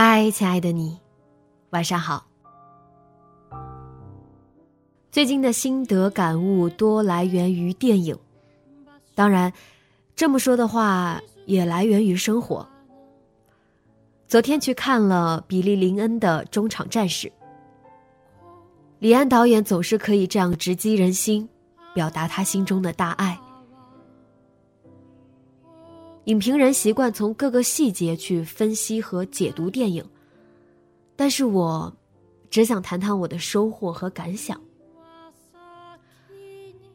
嗨，亲爱的你，晚上好。最近的心得感悟多来源于电影，当然，这么说的话也来源于生活。昨天去看了比利林恩的《中场战士》，李安导演总是可以这样直击人心，表达他心中的大爱。影评人习惯从各个细节去分析和解读电影，但是我只想谈谈我的收获和感想。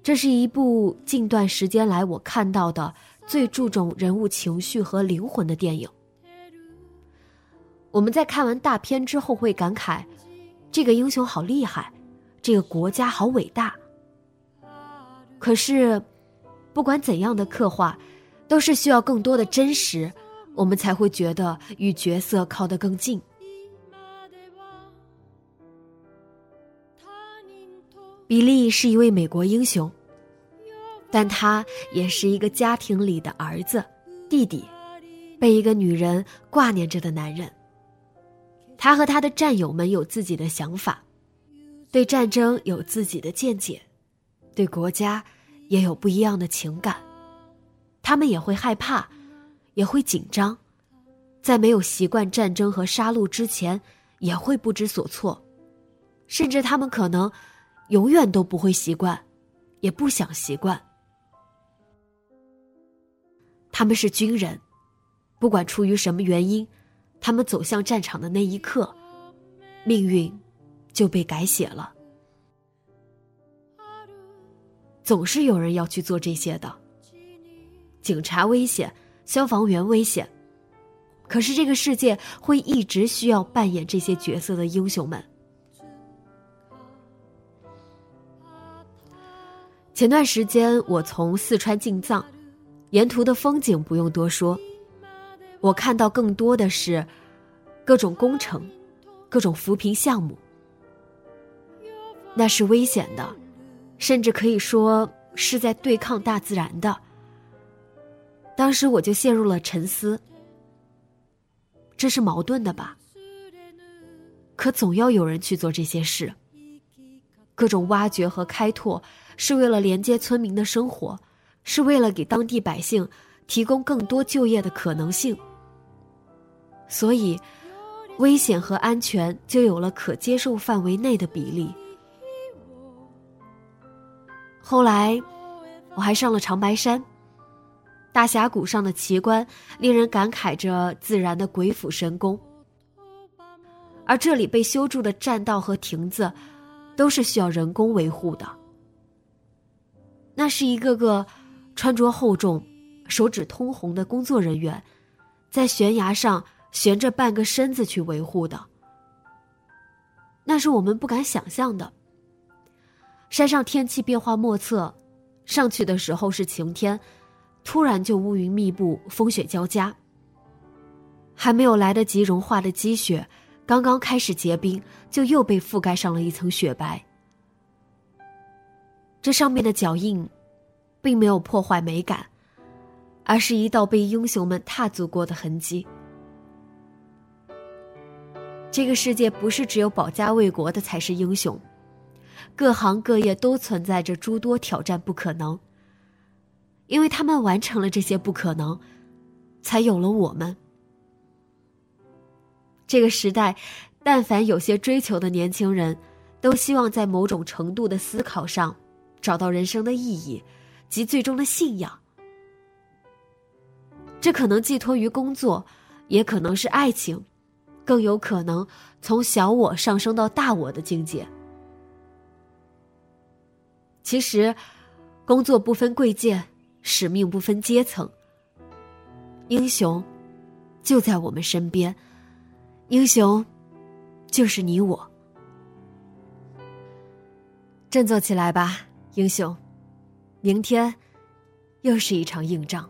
这是一部近段时间来我看到的最注重人物情绪和灵魂的电影。我们在看完大片之后会感慨，这个英雄好厉害，这个国家好伟大。可是，不管怎样的刻画。都是需要更多的真实，我们才会觉得与角色靠得更近。比利是一位美国英雄，但他也是一个家庭里的儿子、弟弟，被一个女人挂念着的男人。他和他的战友们有自己的想法，对战争有自己的见解，对国家也有不一样的情感。他们也会害怕，也会紧张，在没有习惯战争和杀戮之前，也会不知所措，甚至他们可能永远都不会习惯，也不想习惯。他们是军人，不管出于什么原因，他们走向战场的那一刻，命运就被改写了。总是有人要去做这些的。警察危险，消防员危险，可是这个世界会一直需要扮演这些角色的英雄们。前段时间我从四川进藏，沿途的风景不用多说，我看到更多的是各种工程、各种扶贫项目，那是危险的，甚至可以说是在对抗大自然的。当时我就陷入了沉思，这是矛盾的吧？可总要有人去做这些事。各种挖掘和开拓，是为了连接村民的生活，是为了给当地百姓提供更多就业的可能性。所以，危险和安全就有了可接受范围内的比例。后来，我还上了长白山。大峡谷上的奇观，令人感慨着自然的鬼斧神工。而这里被修筑的栈道和亭子，都是需要人工维护的。那是一个个穿着厚重、手指通红的工作人员，在悬崖上悬着半个身子去维护的。那是我们不敢想象的。山上天气变化莫测，上去的时候是晴天。突然就乌云密布，风雪交加。还没有来得及融化的积雪，刚刚开始结冰，就又被覆盖上了一层雪白。这上面的脚印，并没有破坏美感，而是一道被英雄们踏足过的痕迹。这个世界不是只有保家卫国的才是英雄，各行各业都存在着诸多挑战，不可能。因为他们完成了这些不可能，才有了我们。这个时代，但凡有些追求的年轻人，都希望在某种程度的思考上，找到人生的意义及最终的信仰。这可能寄托于工作，也可能是爱情，更有可能从小我上升到大我的境界。其实，工作不分贵贱，使命不分阶层。英雄就在我们身边，英雄就是你我。振作起来吧，英雄！明天又是一场硬仗。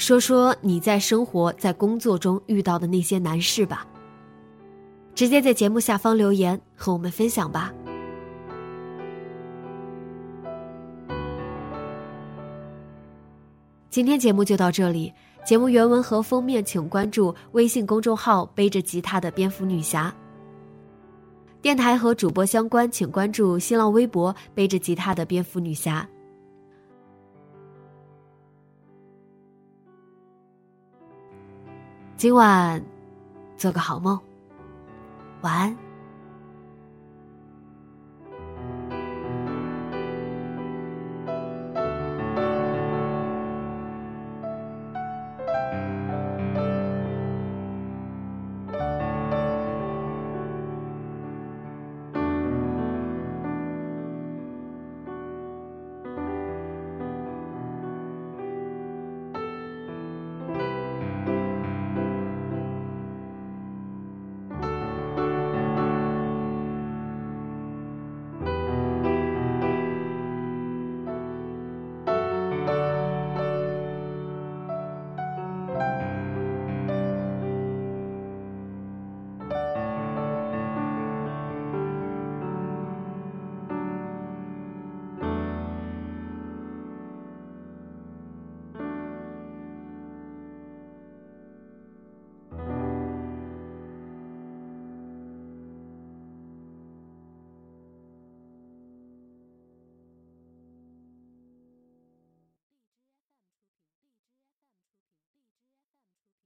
说说你在生活在工作中遇到的那些难事吧。直接在节目下方留言和我们分享吧。今天节目就到这里，节目原文和封面请关注微信公众号“背着吉他的蝙蝠女侠”。电台和主播相关，请关注新浪微博“背着吉他的蝙蝠女侠”。今晚做个好梦。晚安。